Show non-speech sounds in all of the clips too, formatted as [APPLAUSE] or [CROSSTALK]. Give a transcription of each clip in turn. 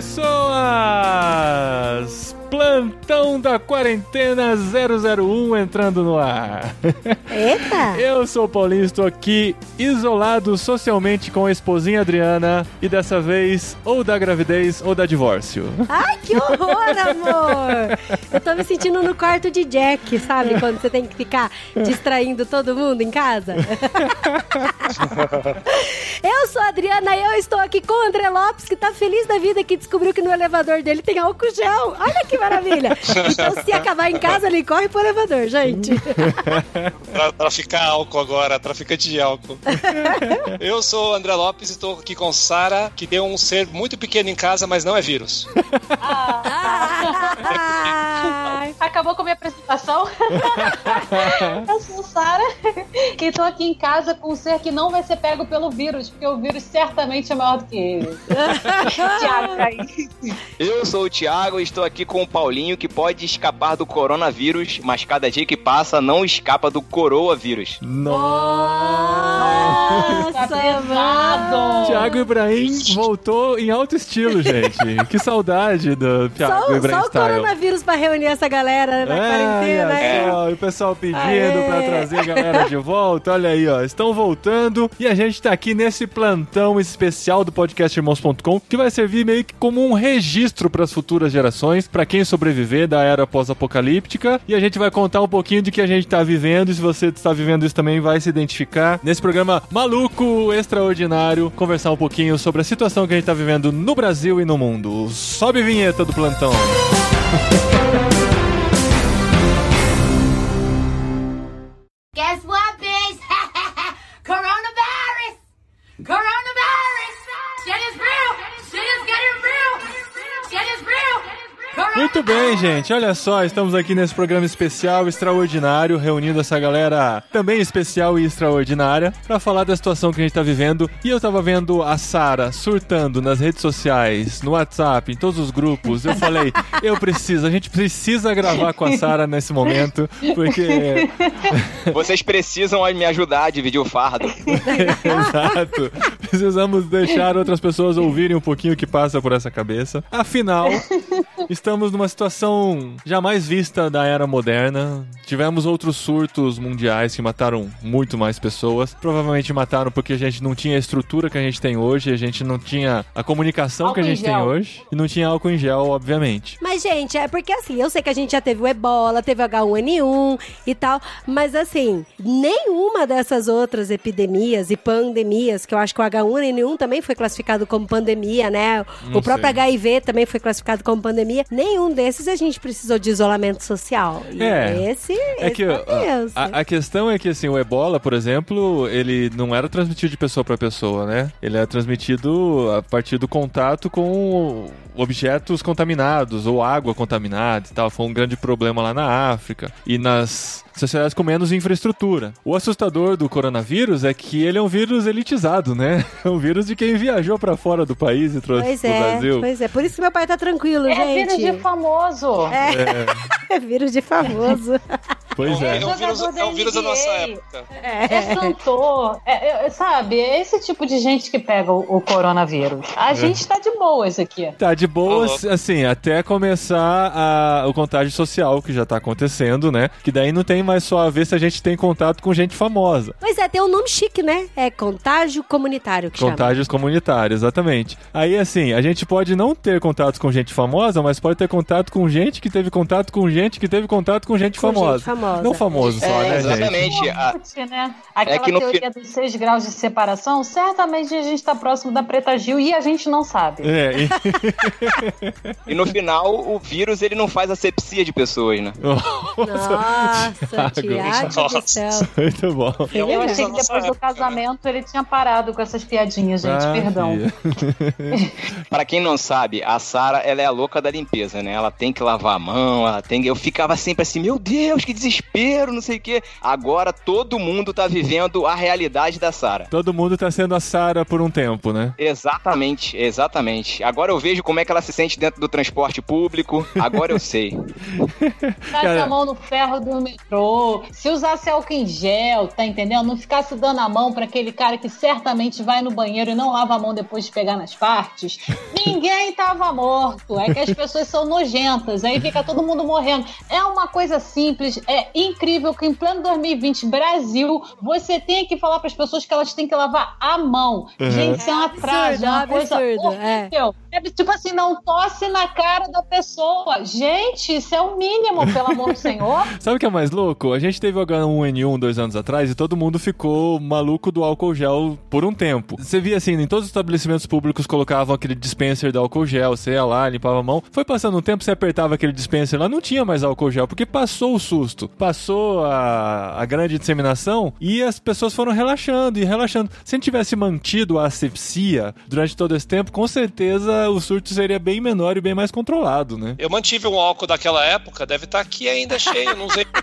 pessoas! Plantão da Quarentena 001 entrando no ar. Eita! [LAUGHS] Eu sou o Paulinho, estou aqui isolado socialmente com a esposinha Adriana e dessa vez ou da gravidez ou da divórcio. Ai, que horror, amor! Eu tô me sentindo no quarto de Jack, sabe? Quando você tem que ficar distraindo todo mundo em casa. [LAUGHS] eu sou a Adriana e eu estou aqui com o André Lopes, que tá feliz da vida que descobriu que no elevador dele tem álcool gel. Olha que maravilha! [LAUGHS] Então, se acabar em casa, ele corre pro elevador, gente. [LAUGHS] Tra traficar álcool agora, traficante de álcool. [LAUGHS] Eu sou o André Lopes e estou aqui com Sara, que tem um ser muito pequeno em casa, mas não é vírus. Ai. Acabou com a minha apresentação. [LAUGHS] eu sou Sara e estou aqui em casa com um ser que não vai ser pego pelo vírus, porque o vírus certamente é maior do que ele. [LAUGHS] Tiago, tá aí. Eu sou o Thiago e estou aqui com o Paulinho, que pode escapar do coronavírus, mas cada dia que passa não escapa do coroavírus. Nossa, Tá mano. pesado. Tiago Ibrahim voltou em alto estilo, gente. Que saudade do Tiago Só, Ibrahim só o Style. coronavírus pra reunir essa galera na É, quarentena. só, e o pessoal pedindo Aê. pra trazer a galera de volta. Olha aí, ó. Estão voltando e a gente tá aqui nesse plantão especial do podcastirmãos.com que vai servir meio que como um registro pras futuras gerações, pra quem sobreviver da era pós-apocalíptica. E a gente vai contar um pouquinho de que a gente tá vivendo. E se você está vivendo isso também, vai se identificar nesse programa maluco, extraordinário, conversar um pouquinho sobre a situação que a gente tá vivendo no Brasil e no mundo. Sobe vinheta do plantão. [LAUGHS] Muito bem, gente. Olha só, estamos aqui nesse programa especial, extraordinário, reunindo essa galera também especial e extraordinária para falar da situação que a gente tá vivendo. E eu tava vendo a Sara surtando nas redes sociais, no WhatsApp, em todos os grupos. Eu falei, [LAUGHS] eu preciso, a gente precisa gravar com a Sara nesse momento, porque [LAUGHS] Vocês precisam me ajudar a dividir o fardo. [LAUGHS] Exato. Precisamos deixar outras pessoas ouvirem um pouquinho o que passa por essa cabeça. Afinal, estamos numa situação jamais vista da era moderna. Tivemos outros surtos mundiais que mataram muito mais pessoas. Provavelmente mataram porque a gente não tinha a estrutura que a gente tem hoje, a gente não tinha a comunicação que a Álcool gente tem hoje e não tinha álcool em gel, obviamente. Mas, gente, é porque assim, eu sei que a gente já teve o ebola, teve o H1N1 e tal, mas assim, nenhuma dessas outras epidemias e pandemias, que eu acho que o H1N1 também foi classificado como pandemia, né? Não o próprio sei. HIV também foi classificado como pandemia. Nenhum desses a gente precisou de isolamento social. E É. esse, É esse que tenso. a, a questão é que assim, o ebola, por exemplo, ele não era transmitido de pessoa para pessoa, né? Ele é transmitido a partir do contato com objetos contaminados ou água contaminada e tal. Foi um grande problema lá na África e nas sociedades com menos infraestrutura. O assustador do coronavírus é que ele é um vírus elitizado, né? É [LAUGHS] um vírus de quem viajou para fora do país e trouxe Pois pro é, Brasil. pois é. Por isso que meu pai tá tranquilo, É gente. vírus de famoso. [LAUGHS] É vírus de famoso. [LAUGHS] Pois é. É um vírus, é um vírus da nossa época. É cantor, é- é- sabe? É esse tipo de gente que pega o, o coronavírus. A gente tá de boas aqui. Tá de boas, Alô. assim, até começar a- o contágio social que já tá acontecendo, né? Que daí não tem mais só a ver se a gente tem contato com gente famosa. Pois é, tem um nome chique, né? É contágio comunitário que chama. Contágios comunitários, exatamente. Aí, assim, a gente pode não ter contato com gente famosa, mas pode ter contato com gente que teve contato com gente que teve contato com gente Com gente famosa. Famosa. Não famoso só, É, né, gente? exatamente. A- Putz, né? Aquela que no teoria dos seis graus de separação, certamente a gente tá próximo da Preta Gil e a gente não sabe. É, e... E no final, o vírus ele não faz asepsia de pessoas, né? Nossa, Thiago. Tiago do Nossa. céu. muito bom. Eu É um achei que depois nossa do casamento ele tinha parado com essas piadinhas, gente. Ah, Perdão. [LAUGHS] [LAUGHS] Pra quem não sabe, a Sara ela é a louca da limpeza, né? Ela tem que lavar a mão, ela tem. Eu ficava sempre assim, meu Deus, que desespero, não sei o quê. Agora todo mundo tá vivendo a realidade da Sara. Todo mundo tá sendo a Sara por um tempo, né? Exatamente, exatamente. Agora eu vejo como é que ela se sente dentro do transporte público. Agora eu sei. [LAUGHS] Ficasse Cara- a mão no ferro do metrô, se usasse álcool em gel, tá entendendo? Não ficasse dando a mão pra aquele cara que certamente vai no banheiro e não lava a mão depois de pegar nas partes. [LAUGHS] Ninguém tava morto. É que as pessoas são nojentas, aí fica todo mundo morrendo. É uma coisa simples, é incrível que em pleno 2020, Brasil, você tem que falar pras pessoas que elas têm que lavar a mão. Gente, isso é um atraso, é uma coisa absurdo, é. horrível. É tipo assim, não tosse na cara da pessoa. Gente, isso é o mínimo, pelo amor do Senhor. [LAUGHS] Sabe o que é mais louco? A gente teve o H1N1 dois anos atrás e todo mundo ficou maluco do álcool gel por um tempo. Você via assim, em todos os estabelecimentos públicos colocavam aquele dispenser de álcool gel, você ia lá, limpava a mão. Foi passando um tempo, você apertava aquele dispenser lá, não tinha mais álcool gel, porque passou o susto, passou a, a grande disseminação e as pessoas foram relaxando e relaxando. Se a gente tivesse mantido a asepsia durante todo esse tempo, com certeza o surto seria bem menor e bem mais controlado, né? Eu mantive um álcool daquela época, deve estar aqui ainda cheio, não sei. [LAUGHS]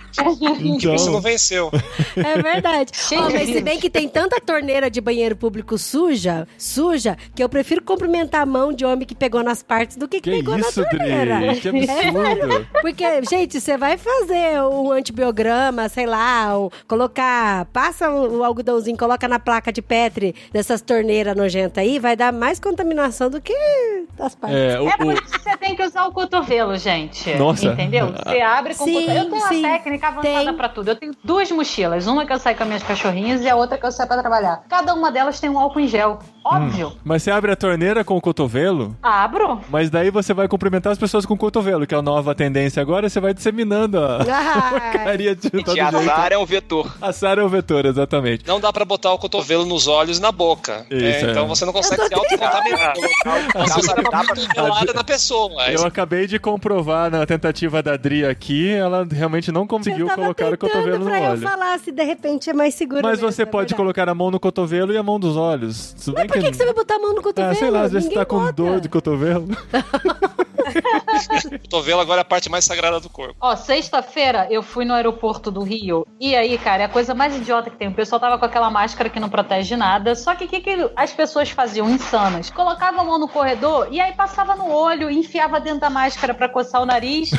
Então- Isso não venceu. É verdade. [LAUGHS] De mas se bem que tem tanta torneira de banheiro público suja, suja, que eu prefiro cumprimentar a mão de homem que pegou nas partes do que que, Que pegou isso, na torneira. Dri? Que [LAUGHS] absurdo. Porque, gente, você vai fazer um antibiograma, sei lá, ou colocar, passa o algodãozinho, coloca na placa de Petri dessas torneiras nojentas aí, vai dar mais contaminação do que as partes. É, o- É por o- isso que você tem que usar o cotovelo, gente. Nossa. Entendeu? Você abre com Sim, o cotovelo. Eu tenho sim, uma técnica avançada tem. pra tudo. Eu tenho duas mochilas. Uma que eu saio com as minhas cachorrinhas e a outra que eu saio pra trabalhar. Cada uma delas tem um álcool em gel. Óbvio. Mas você abre a torneira com o cotovelo, Abro. mas daí você vai cumprimentar as pessoas com o cotovelo, que é a nova tendência agora, você vai disseminando a [LAUGHS] Ah, porcaria de todo a jeito. Sara é um vetor. A Sara é o vetor, exatamente. Não dá pra botar o cotovelo nos olhos e na boca. Isso, É, é. Então você não consegue se autocontaminar. Você está cotovelada na pessoa. Eu acabei de comprovar na tentativa da Dri aqui, ela realmente não conseguiu colocar o cotovelo no pra eu olho. falar se de repente é mais seguro. Mas mesmo, você é pode verdade. colocar a mão no cotovelo e a mão dos olhos. Bem Por que, que você vai botar a mão no cotovelo? Ah, sei lá, às vezes você tá com bota. dor de cotovelo. [LAUGHS] O cotovelo agora é a parte mais sagrada do corpo. Ó, sexta-feira eu fui no aeroporto do Rio. E aí, cara, é a coisa mais idiota que tem. O pessoal tava com aquela máscara que não protege nada. Só que o que, que as pessoas faziam insanas? Colocavam a mão no corredor e aí passava no olho, enfiava dentro da máscara pra coçar o nariz.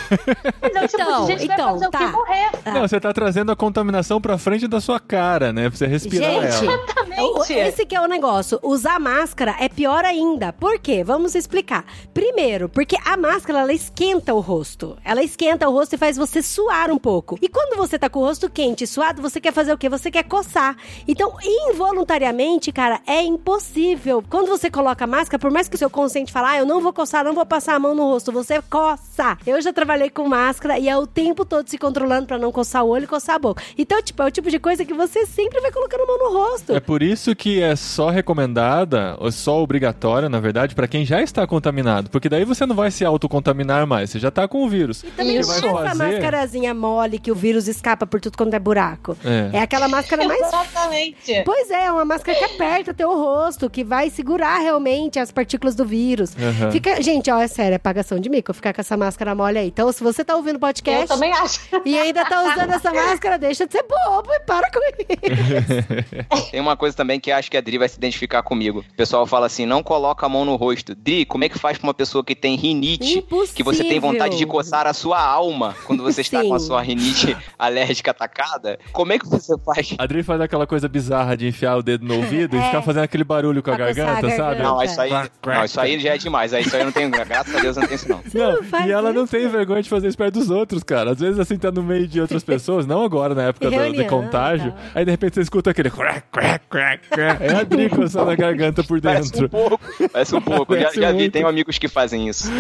Mas é o tipo Então, de gente que então, vai fazer o tá. quê? Morrer. Não, você tá trazendo a contaminação pra frente da sua cara, né? Pra você respirar Gente, ela. o- Exatamente. esse que é o negócio. Usar máscara é pior ainda. Por quê? Vamos explicar. Primeiro, porque a máscara, ela esquenta o rosto. Ela esquenta o rosto e faz você suar um pouco. E quando você tá com o rosto quente e suado, você quer fazer o quê? Você quer coçar. Então, involuntariamente, cara, é impossível. Quando você coloca a máscara, por mais que o seu consciente fale, ah, eu não vou coçar, não vou passar a mão no rosto, você coça. Eu já trabalhei com máscara e é o tempo todo se controlando pra não coçar o olho e coçar a boca. Então, tipo, é o tipo de coisa que você sempre vai colocando a mão no rosto. É por isso que é só recomendada, ou só obrigatória, na verdade, pra quem já está contaminado. Porque daí você não vai se autocontaminar mais, você já tá com o vírus. E também Isso. não é essa máscarazinha mole que o vírus escapa por tudo quanto é buraco. É. É aquela máscara mais. Exatamente. Pois é, é uma máscara que aperta teu rosto, que vai segurar realmente as partículas do vírus. Aham. Fica, gente, ó, é sério, é pagação de mico ficar com essa máscara mole aí. Então, se você tá ouvindo o Eu podcast também acho. e ainda tá usando essa máscara, deixa de ser bobo e para com isso. [LAUGHS] [LAUGHS] Tem uma coisa também que acho que a Dri vai se identificar comigo. O pessoal fala assim: não coloca a mão no rosto. Dri, como é que faz pra uma pessoa que tem rinite, que você tem vontade de Impossível. coçar a sua alma quando você está com a [LAUGHS] sua rinite alérgica atacada? Como é que você faz? A Adri faz aquela coisa bizarra de enfiar o dedo no ouvido e É. ficar fazendo aquele barulho com a a garganta, sabe? garganta. Não, isso aí, não, isso aí já é demais. Aí Isso aí eu não tenho, graças a Deus eu não tenho isso não. Não, não e ela não isso. tem vergonha de fazer isso perto dos outros, cara. Às vezes, assim, tá no meio de outras pessoas, não agora, na época do, contágio. tá. Aí, de repente, você escuta aquele crack, crack, crack. É a Adri coçando a garganta por Parece um dentro. pouco. Parece um pouco. Já, Parece já vi, tenho amigos que fazem isso.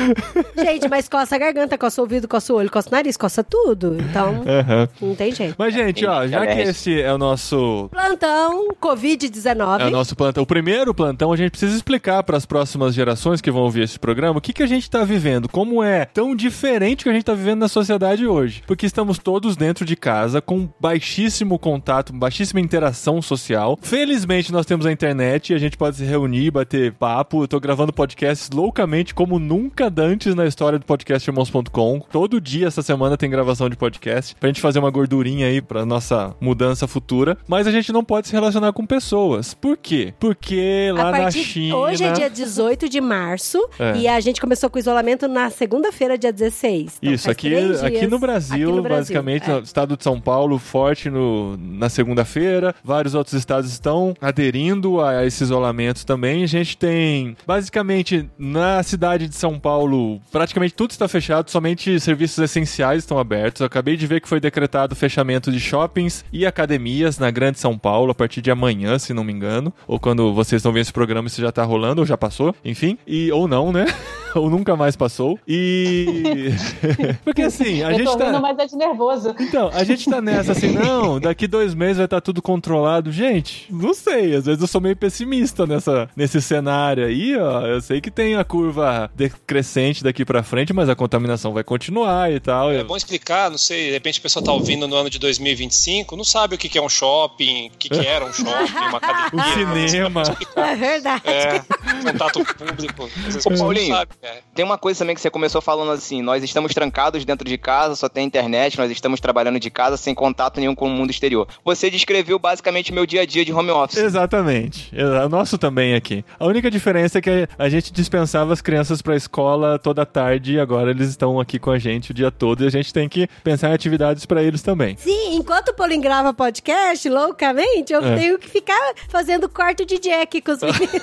Gente, mas coça a garganta, coça o ouvido, coça o olho, coça o nariz, coça tudo. Então, Aham. não tem jeito. Mas, gente, ó, já que esse é o nosso Plantão, Covid-19. É o nosso plantão. O primeiro plantão, a gente precisa explicar para as próximas gerações que vão ouvir esse programa o que, que a gente está vivendo, como é tão diferente que a gente está vivendo na sociedade hoje. Porque estamos todos dentro de casa, com baixíssimo contato, baixíssima interação social. Felizmente, nós temos a internet e a gente pode se reunir, bater papo. Eu tô gravando podcasts loucamente como nunca antes na história do podcast irmãos.com. Todo dia essa semana tem gravação de podcast pra gente fazer uma gordurinha aí pra nossa mudança futura. Mas a gente não pode se relacionar com pessoas. Por quê? Porque lá na China. Hoje é dia 18 de março É. e a gente começou com o isolamento na segunda-feira, dia 16. Então, Isso, aqui, aqui no Brasil, aqui no Brasil, basicamente, é. no estado de São Paulo, forte no, na segunda-feira. Vários outros estados estão aderindo a esse isolamento também. A gente tem, basicamente, na cidade de São Paulo, praticamente tudo está fechado, somente serviços essenciais estão abertos. Eu acabei de ver que foi decretado o fechamento de shoppings e academias na Grande São Paulo a partir de amanhã, se não me engano. Ou quando vocês estão vendo esse programa, isso já tá rolando, ou já passou, enfim. E, ou não, né? [LAUGHS] ou nunca mais passou. E. [LAUGHS] Porque assim, a eu gente tô tá. é de nervoso. Então, a gente tá nessa assim, não, daqui dois meses vai estar tudo controlado. Gente, não sei, às vezes eu sou meio pessimista nessa, nesse cenário aí, ó. Eu sei que tem a curva decrescente daqui pra frente, mas a contaminação vai continuar e tal. É bom explicar, não sei, de repente a pessoa tá ouvindo no ano de 2025, não sabe o que que é um shopping, o que, que era um shopping, uma [LAUGHS] academia. O cinema. É verdade. É, [LAUGHS] contato público. A Ô, não Paulinho, sabe. É. Tem uma coisa também que você começou falando assim: nós estamos trancados dentro de casa, só tem internet, nós estamos trabalhando de casa sem contato nenhum com o mundo exterior. Você descreveu basicamente meu dia a dia de home office. Exatamente. É, O nosso também aqui. A única diferença é que a gente dispensava as crianças pra escola toda tarde e agora eles estão aqui com a gente o dia todo e a gente tem que pensar em atividades pra eles também. Sim, enquanto o Paulinho grava podcast, loucamente, eu É. tenho que ficar fazendo corte de Jack com os [LAUGHS] meninos.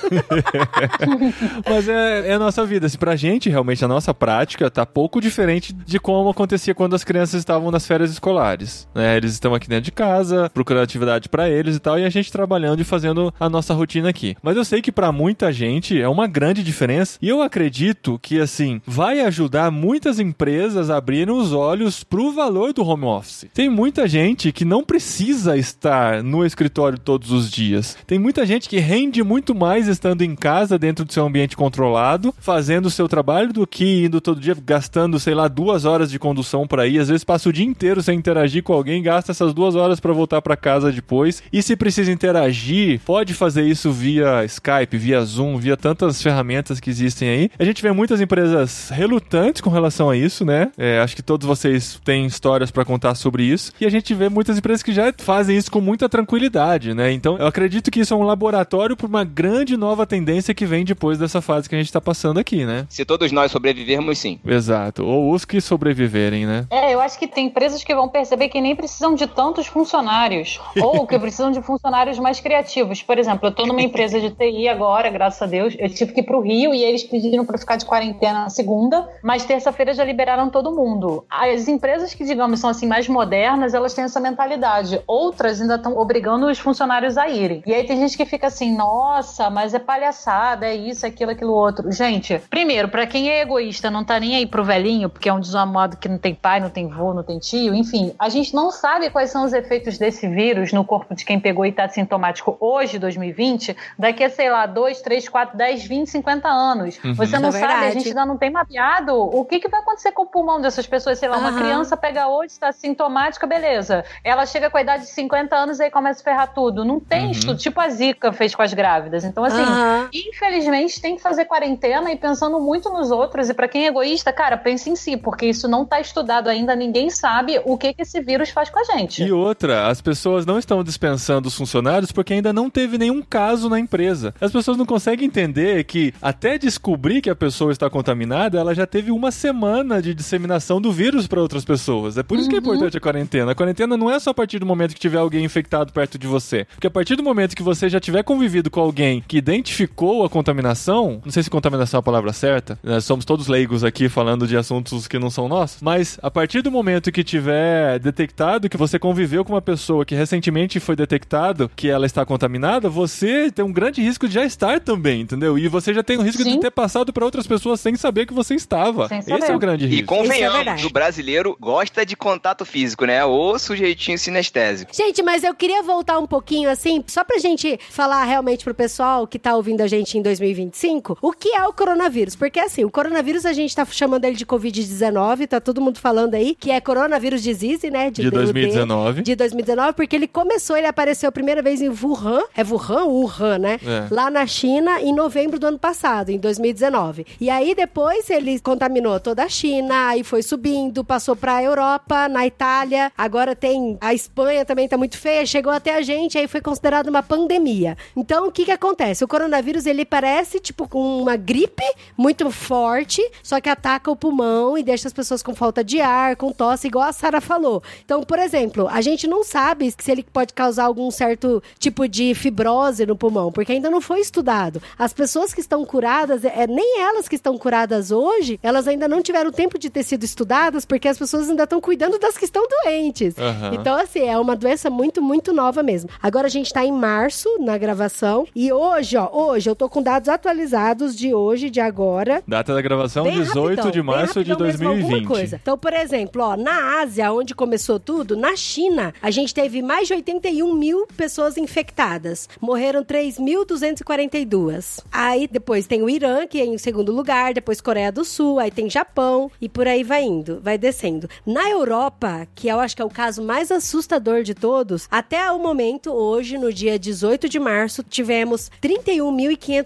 [LAUGHS] Mas é, é a nossa vida. Assim, pra gente, realmente, a nossa prática tá pouco diferente de como acontecia quando as crianças estavam nas férias escolares. né? Eles estão aqui dentro de casa, procurando atividade pra eles e tal, e a gente trabalhando e fazendo a nossa rotina aqui. Mas eu sei que pra muita gente é uma grande diferença, e eu acredito que, assim, vai ajudar muitas empresas a abrirem os olhos pro valor do home office. Tem muita gente que não precisa estar no escritório todos os dias. Tem muita gente que rende muito mais estando em casa, dentro do seu ambiente controlado, fazendo o seu trabalho, do que indo todo dia, gastando, sei lá, duas horas de condução para ir. Às vezes passa o dia inteiro sem interagir com alguém, gasta essas duas horas para voltar para casa depois. E se precisa interagir, pode fazer isso via Skype, via Zoom, via tantas ferramentas que existem aí. A gente vê muitas empresas relutantes com relação a isso, né? É, acho que todos vocês têm histórias para contar sobre isso. E a gente vê muitas empresas que já fazem isso com muita tranquilidade, né? Então, eu acredito que isso é um laboratório para uma grande nova tendência que vem depois dessa fase que a gente tá passando aqui, né? Se todos nós sobrevivermos, sim. Exato. Ou os que sobreviverem, né? É, eu acho que tem empresas que vão perceber que nem precisam de tantos funcionários. ou que precisam de funcionários mais criativos. Por exemplo, eu tô numa empresa de TI agora, graças a Deus. Eu tive que ir pro Rio e eles pediram para ficar de quarentena na segunda, mas terça-feira já liberaram todo mundo. As empresas que, digamos, são assim mais modernas, elas têm essa mentalidade. Outras ainda estão obrigando os funcionários a irem. E aí tem gente que fica assim, nossa, mas é palhaçada, é isso, aquilo, aquilo outro. Gente, primeiro, pra quem é egoísta, não tá nem aí pro velhinho, porque é um desamado que não tem pai, não tem vô, não tem tio, enfim, a gente não sabe quais são os efeitos desse vírus no corpo de quem pegou e tá sintomático hoje, 2020, daqui a, sei lá, 2, 3, 4, 10, 20, 50 anos. Você não é sabe, a gente ainda não tem mapeado o que, que vai acontecer com o pulmão dessas pessoas. Sei lá, uma Aham. criança pega hoje, está sintomática, beleza. Ela chega com a idade de 50 anos e aí começa a ferrar tudo. Não tem Uhum. estudo, tipo a Zika fez com as grávidas. Então, assim, Aham. Infelizmente tem que fazer quarentena e pensando muito nos outros. E pra quem é egoísta, cara, pense em si, porque isso não tá estudado ainda, ninguém sabe o que, que esse vírus faz com a gente. E outra, as pessoas não estão dispensando os funcionários porque ainda não teve nenhum caso na empresa. As pessoas não conseguem entender que até descobrir que a pessoa está contaminada, ela já teve uma semana de disseminação do vírus para outras pessoas. É por isso que é importante a quarentena. A quarentena não é só a partir do momento que tiver alguém infectado perto de você. Porque a partir do momento que você já tiver convivido com alguém que identificou contaminação, não sei se contaminação é a palavra certa, né? somos todos leigos aqui falando de assuntos que não são nossos, mas a partir do momento que tiver detectado que você conviveu com uma pessoa que recentemente foi detectado que ela está contaminada, você tem um grande risco de já estar também, entendeu? E você já tem o risco de Sim. ter passado para outras pessoas sem saber que você estava. Esse é o grande E risco. convenhamos, verdade. o brasileiro gosta de contato físico, né? Ou sujeitinho sinestésico. Gente, mas eu queria voltar um pouquinho assim, só pra gente falar realmente pro pessoal que tá ouvindo a gente em 2025 o que é o coronavírus. Porque assim, o coronavírus a gente tá chamando ele de Covid-19, tá todo mundo falando aí, que é coronavírus disease, né? De 2019. De 2019, porque ele começou, ele apareceu a primeira vez em Wuhan, é Wuhan Wuhan, né? É. Lá na China, em novembro do ano passado, em 2019. E aí depois ele contaminou toda a China, aí foi subindo, passou pra Europa, na Itália, agora tem a Espanha também tá muito feia, chegou até a gente, aí foi considerado uma pandemia. Então o que que acontece? O coronavírus ele parece tipo uma gripe muito forte, só que ataca o pulmão e deixa as pessoas com falta de ar, com tosse, igual a Sara falou. Então, por exemplo, a gente não sabe se ele pode causar algum certo tipo de fibrose no pulmão, porque ainda não foi estudado. As pessoas que estão curadas, é, nem elas que estão curadas hoje, elas ainda não tiveram tempo de ter sido estudadas, porque as pessoas ainda estão cuidando das que estão doentes. Aham. Então, assim, é uma doença muito, muito nova mesmo. Agora a gente tá em março na gravação. E hoje, ó, hoje eu tô com dados atualizados de hoje, de agora. Data da gravação, Bem 18 rapidão, de março de rapidão mesmo, alguma 2020. coisa. Então, por exemplo, ó, na Ásia, onde começou tudo, na China, a gente teve mais de 81 mil pessoas infectadas. Morreram 3.242. Aí depois tem o Irã, que é em segundo lugar, depois Coreia do Sul, aí tem Japão e por aí vai indo, vai descendo. Na Europa, que eu acho que é o caso mais assustador de todos, até o momento, hoje, no dia 18 de março, tivemos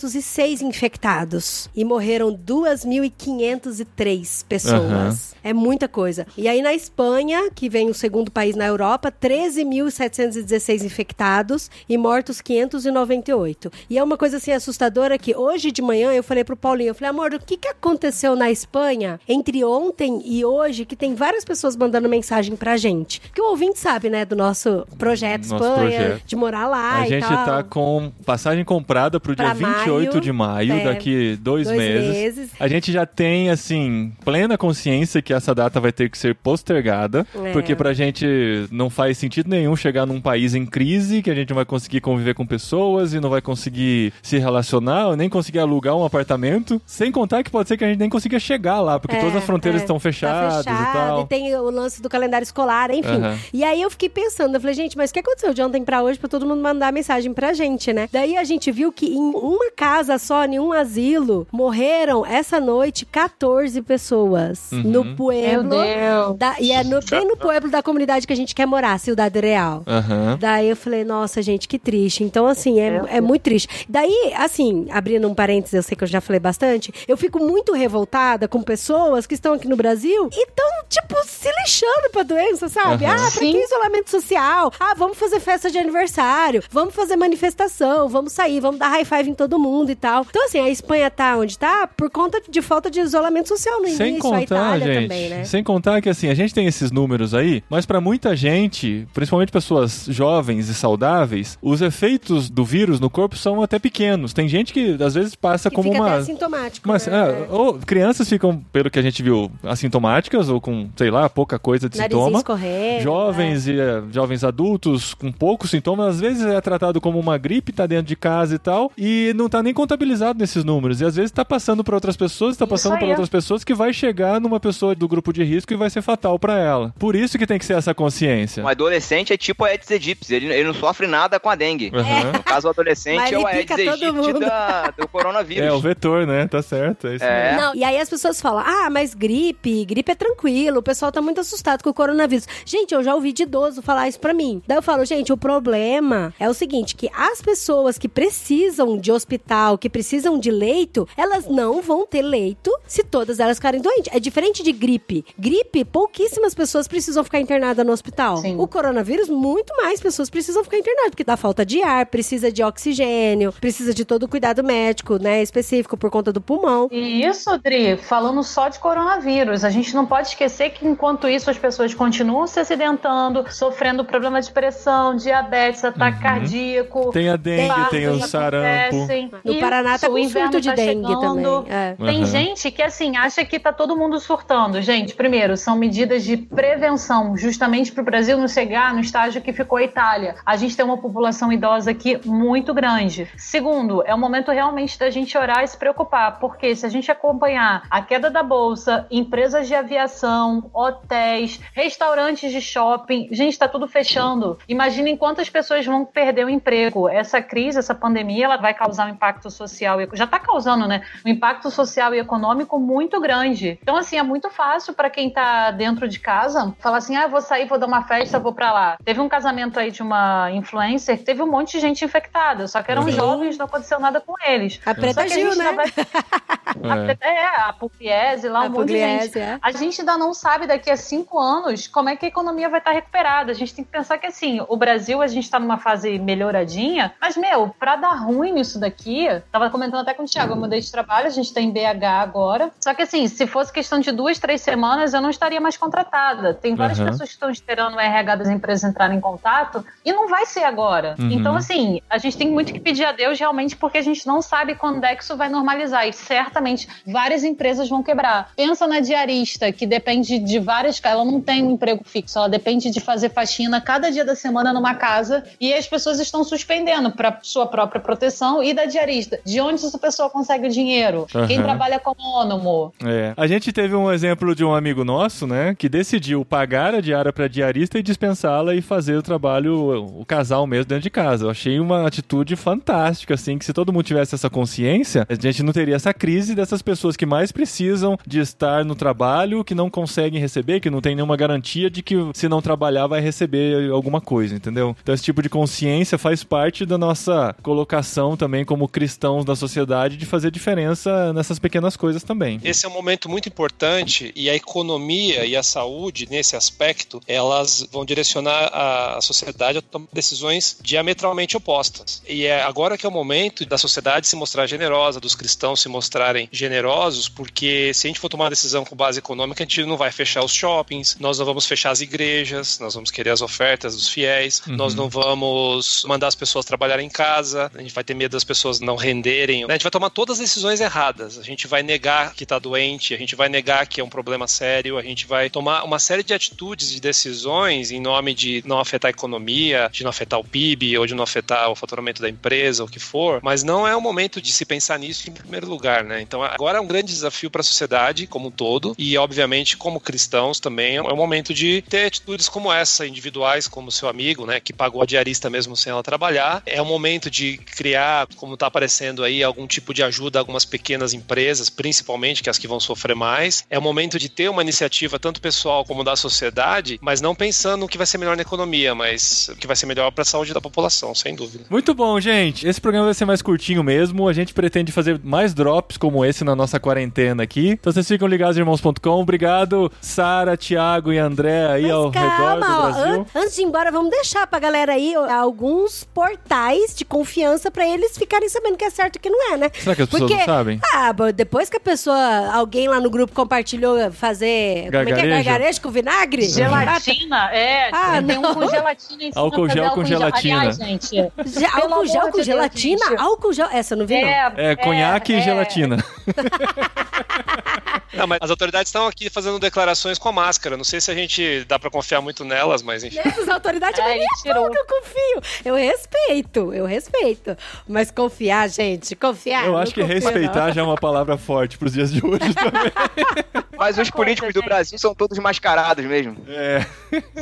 31.506 infectados e morreram 2.503 pessoas. É muita coisa. E aí na Espanha, que vem o segundo país na Europa, 13.716 infectados e mortos 598. E é uma coisa assim assustadora que hoje de manhã eu falei pro Paulinho, eu falei, amor, o que que aconteceu na Espanha entre ontem e hoje que tem várias pessoas mandando mensagem pra gente? Que o ouvinte sabe, né, do nosso projeto Nosso Espanha, projeto. de morar lá A gente tal. tá com passagem comprada pro dia Pra 28 maio, de maio, é, daqui dois, dois meses. meses. A gente já tem, assim, plena consciência que essa data vai ter que ser postergada, É. porque pra gente não faz sentido nenhum chegar num país em crise, que a gente não vai conseguir conviver com pessoas e não vai conseguir se relacionar, nem conseguir alugar um apartamento, sem contar que pode ser que a gente nem consiga chegar lá, porque É, todas as fronteiras é. estão fechadas tá e fechado, tal. E tem o lance do calendário escolar, enfim. Aham. E aí eu fiquei pensando, eu falei, gente, mas o que aconteceu de ontem pra hoje pra todo mundo mandar mensagem pra gente, né? Daí a gente viu que em uma casa só, em um asilo, morreram essa noite 14 pessoas Uhum. no Meu pueblo. Deus. da- e é no- bem no pueblo da comunidade que a gente quer morar, Cidade Real. Aham. Daí eu falei, nossa, gente, que triste. Então, assim, é, é muito triste. Daí, assim, abrindo um parênteses, eu sei que eu já falei bastante, eu fico muito revoltada com pessoas que estão aqui no Brasil e estão, tipo, se lixando pra doença, sabe? Aham. Ah, pra Sim. que isolamento social? Ah, vamos fazer festa de aniversário, vamos fazer manifestação, vamos sair, vamos dar high five em todo mundo e tal. Então, assim, a Espanha tá onde tá por conta de falta de isolamento social no Sem início, a contar, Itália gente, também, né? sem contar que assim, a gente tem esses números aí, mas pra muita gente, principalmente pessoas jovens e saudáveis, os efeitos do vírus no corpo são até pequenos. Tem gente que às vezes passa Que como uma assintomático. mas, né? é, ou crianças ficam, pelo que a gente viu, assintomáticas ou com, sei lá, pouca coisa de Narizinho sintoma. escorrendo, Jovens e é, jovens adultos com poucos sintomas, às vezes é tratado como uma gripe, tá dentro de casa e tal, e não tá nem contabilizado nesses números. E às vezes tá passando para outras pessoas, tá passando para outras pessoas que vai chegar numa pessoa do grupo de risco e vai ser fatal para ela. Por isso que tem que ser essa consciência. Um adolescente é tipo a Aedes aegypti, ele, ele não sofre nada com a dengue. Aham. No caso, o adolescente é o Aedes aegypti da, do coronavírus. É, o vetor, né? Tá certo. É isso É. mesmo. Não, e aí as pessoas falam: ah, mas gripe, gripe é tranquilo, o pessoal tá muito assustado com o coronavírus. Gente, eu já ouvi de idoso falar isso pra mim. Daí eu falo, gente, o problema é o seguinte: que as pessoas que precisam de hospital, que precisam de leito, elas não vão ter leito se todas elas ficarem doentes. É diferente de gripe. Gripe, pouquíssimas pessoas precisam ficar internadas no hospital. Sim. O coronavírus, muito mais pessoas precisam ficar internadas, porque dá falta de ar, precisa de oxigênio, precisa de todo o cuidado médico, né, específico por conta do pulmão. E isso, Dri, falando só de coronavírus, a gente não pode esquecer que enquanto isso as pessoas continuam se acidentando, sofrendo problema de pressão, diabetes, ataque cardíaco. Tem a dengue, tem o sarampo. acontecem. No Paraná tá o com inverno surto de tá dengue chegando. também. É. Tem Uhum. gente que, assim, acha que tá todo mundo surtando. Gente, primeiro, são medidas de prevenção, justamente pro Brasil não chegar no estágio que ficou a Itália. A gente tem uma população idosa aqui muito grande. Segundo, é o momento realmente da gente orar e se preocupar, porque se a gente acompanhar a queda da bolsa, empresas de aviação, hotéis, restaurantes de shopping, gente, tá tudo fechando. Imaginem quantas pessoas vão perder o emprego. Essa crise, essa pandemia, ela vai causar um impacto social, e já está causando, né? Um impacto social e econômico muito grande. Então, assim, é muito fácil para quem está dentro de casa falar assim: ah, vou sair, vou dar uma festa, vou para lá. Teve um casamento aí de uma influencer teve um monte de gente infectada, só que eram Uhum. jovens, não aconteceu nada com eles. A Preta a Gil, né? vai- [LAUGHS] A É. Preta- é, a Pugliese lá, um A monte de gente. Pugliese, é. A gente ainda não sabe daqui a cinco anos como é que a economia vai estar recuperada. A gente tem que pensar que, assim, o Brasil, a gente está numa fase melhoradinha, mas, meu, pra dar ruim nisso daqui, tava comentando até com o Thiago, eu mudei de trabalho, a gente tá em BH agora. Só que, assim, se fosse questão de duas, três semanas, eu não estaria mais contratada. Tem várias Uhum. pessoas que estão esperando o RH das empresas entrarem em contato e não vai ser agora. Uhum. Então, assim, a gente tem muito que pedir a Deus realmente porque a gente não sabe quando é que isso vai normalizar. E certamente várias empresas vão quebrar. Pensa na diarista, que depende de várias. Ela não tem um emprego fixo, ela depende de fazer faxina cada dia da semana numa casa e as pessoas estão suspendendo para sua própria proteção e da diarista. De onde essa pessoa consegue o dinheiro? Quem Aham. trabalha como? É. A gente teve um exemplo de um amigo nosso, né, que decidiu pagar a diária pra diarista e dispensá-la e fazer o trabalho, o casal mesmo dentro de casa. Eu achei uma atitude fantástica, assim, que se todo mundo tivesse essa consciência, a gente não teria essa crise dessas pessoas que mais precisam de estar no trabalho, que não conseguem receber, que não tem nenhuma garantia de que se não trabalhar vai receber alguma coisa, entendeu? Então esse tipo de consciência faz parte da nossa colocação também como cristãos da sociedade de fazer diferença nessas pequenas coisas também. Esse é um momento muito importante e a economia e a saúde, nesse aspecto, elas vão direcionar a sociedade a tomar decisões diametralmente opostas. E é agora que é o momento da sociedade se mostrar generosa, dos cristãos se mostrarem generosos, porque se a gente for tomar uma decisão com base econômica, a gente não vai fechar os shoppings, nós não vamos fechar as igrejas, nós vamos querer as ofertas dos fiéis, Uhum. nós não vamos mandar as pessoas trabalharem em casa, a gente vai ter medo das pessoas não renderem, né? a gente vai tomar todas as decisões erradas, a gente vai negar que está doente, a gente vai negar que é um problema sério, a gente vai tomar uma série de atitudes e decisões em nome de não afetar a economia, de não afetar o PIB ou de não afetar o faturamento da empresa, o que for, mas não é o momento de se pensar nisso em primeiro lugar, né? Então agora é um grande desafio para a sociedade como um todo e obviamente como cristãos também é o momento de ter atitudes como essa, individuais, como seu amigo, né, que pagou a diarista mesmo sem ela trabalhar. É o momento de criar, como está aparecendo aí, algum tipo de ajuda a algumas pequenas empresas, principalmente que as que vão sofrer mais. É o momento de ter uma iniciativa tanto pessoal como da sociedade, mas não pensando no que vai ser melhor na economia, mas o que vai ser melhor para a saúde da população, sem dúvida. Muito bom, gente. Esse programa vai ser mais curtinho mesmo. A gente pretende fazer mais drops como esse na nossa quarentena aqui. Então vocês ficam ligados irmãos.com. Obrigado, Sara, Thiago e André aí Mas ao redor calma, do ó, Brasil. an- antes de ir embora, vamos deixar pra galera aí ó, alguns portais de confiança pra eles ficarem sabendo que é certo e que não é, né? Será que as pessoas Porque, não sabem? Ah, bom, depois que a pessoa, alguém lá no grupo compartilhou fazer, como é que é, Gargarejo? gargarejo com vinagre? Gelatina, é. Ah, tem um não. com gelatina em cima. Álcool gel com gel- gelatina. Aliás, gente. Ge- Pelo álcool gel com Deus, gelatina? gente. álcool gel, essa eu não vi não. É, conhaque e é. gelatina. [LAUGHS] Não, mas as autoridades estão aqui fazendo declarações com a máscara. Não sei se a gente dá para confiar muito nelas, mas enfim. Essas autoridades, É, tirou. eu confio. Eu respeito, eu respeito. Mas confiar, gente, confiar. Eu não acho que confio, respeitar já é uma palavra forte pros dias de hoje também. [LAUGHS] Mas os políticos do gente. Brasil são todos mascarados mesmo. É.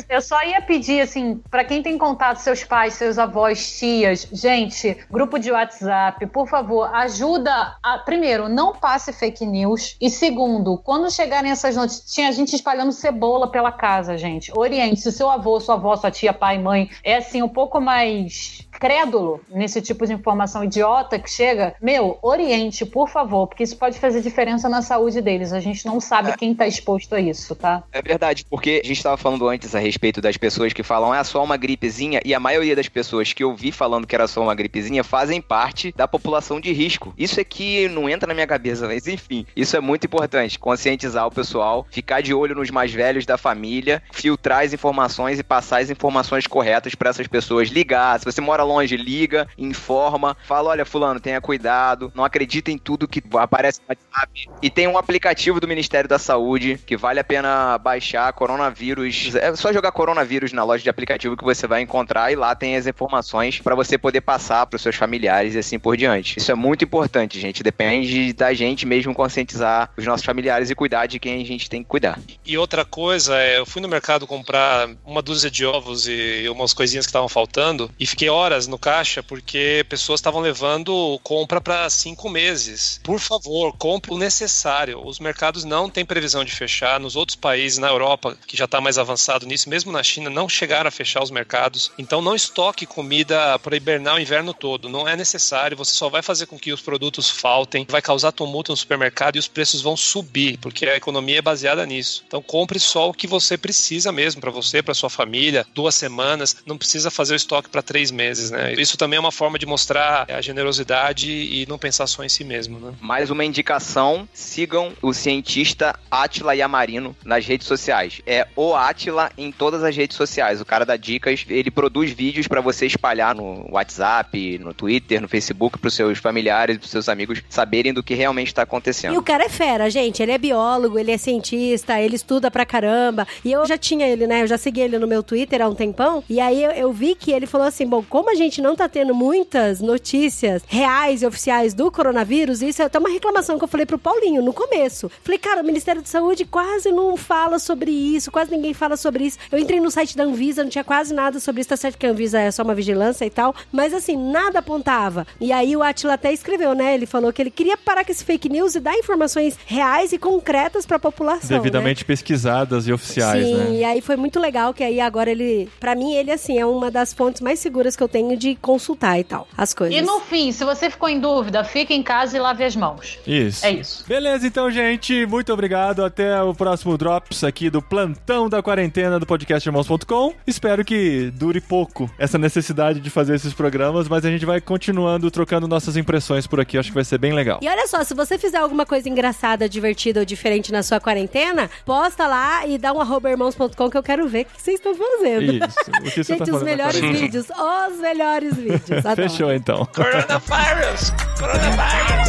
Eu só ia pedir, assim, pra quem tem contato, seus pais, seus avós, tias, gente, grupo de WhatsApp, por favor, ajuda a. Primeiro, não passe fake news. E segundo, quando chegarem essas notícias, tinha gente espalhando cebola pela casa, gente. Oriente, se seu avô, sua avó, sua tia, pai, mãe é assim, um pouco mais crédulo nesse tipo de informação idiota que chega, meu, oriente, por favor, porque isso pode fazer diferença na saúde deles. A gente não sabe quem tá exposto a isso, tá? É verdade, porque a gente estava falando antes a respeito das pessoas que falam é só uma gripezinha, e a maioria das pessoas que eu vi falando que era só uma gripezinha fazem parte da população de risco. Isso aqui não entra na minha cabeça, mas enfim, isso é muito importante. Conscientizar o pessoal, ficar de olho nos mais velhos da família, filtrar as informações e passar as informações corretas para essas pessoas. Ligar, se você mora longe, liga, informa, fala: olha, Fulano, tenha cuidado, não acredita em tudo que aparece no WhatsApp. E tem um aplicativo do Ministério da Saúde que vale a pena baixar, coronavírus. É só jogar coronavírus na loja de aplicativo que você vai encontrar e lá tem as informações para você poder passar para os seus familiares e assim por diante. Isso é muito importante, gente. Depende da gente mesmo conscientizar os nossos familiares familiares e cuidar de quem a gente tem que cuidar. E outra coisa, é, eu fui no mercado comprar uma dúzia de ovos e umas coisinhas que estavam faltando e fiquei horas no caixa porque pessoas estavam levando compra para cinco meses. Por favor, compre o necessário. Os mercados não têm previsão de fechar. Nos outros países, na Europa, que já está mais avançado nisso, mesmo na China, não chegaram a fechar os mercados. Então não estoque comida para hibernar o inverno todo. Não é necessário. Você só vai fazer com que os produtos faltem, vai causar tumulto no supermercado e os preços vão subir, porque a economia é baseada nisso. Então compre só o que você precisa mesmo para você, para sua família, duas semanas. Não precisa fazer o estoque para três meses, né? Isso também é uma forma de mostrar a generosidade e não pensar só em si mesmo, né? Mais uma indicação: sigam o cientista Atila Yamarino nas redes sociais. É o Atila em todas as redes sociais. O cara dá dicas, ele produz vídeos para você espalhar no WhatsApp, no Twitter, no Facebook, para os seus familiares, para os seus amigos saberem do que realmente está acontecendo. E o cara é fera, gente. Ele é biólogo, ele é cientista, ele estuda pra caramba. E eu já tinha ele, né? Eu já segui ele no meu Twitter há um tempão. E aí eu, eu vi que ele falou assim: bom, como a gente não tá tendo muitas notícias reais e oficiais do coronavírus, isso é até uma reclamação que eu falei pro Paulinho no começo. Falei, cara, o Ministério da Saúde quase não fala sobre isso, quase ninguém fala sobre isso. Eu entrei no site da Anvisa, não tinha quase nada sobre isso. Tá certo que a Anvisa é só uma vigilância e tal, mas assim, nada apontava. E aí o Atila até escreveu, né? Ele falou que ele queria parar com esse fake news e dar informações reais e concretas pra população. né? Devidamente pesquisadas e oficiais, Sim, né? e aí foi muito legal que aí agora ele, Pra mim ele assim é uma das fontes mais seguras que eu tenho de consultar e tal, as coisas. E no fim, se você ficou em dúvida, fica em casa e lave as mãos. Isso. É isso. Beleza, então, gente. Muito obrigado. Até o próximo Drops aqui do plantão da quarentena do podcast irmãos.com. Espero que dure pouco essa necessidade de fazer esses programas, mas a gente vai continuando trocando nossas impressões por aqui. Acho que vai ser bem legal. E olha só, se você fizer alguma coisa engraçada, divertida ou diferente na sua quarentena, posta lá e dá um arroba irmãos.com que eu quero ver o que vocês estão fazendo. Isso. O que você Gente, tá os melhores agora? vídeos, os melhores vídeos. Adoro. Fechou, então. Coronavirus! Coronavirus!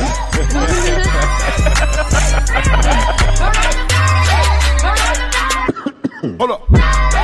Hold up.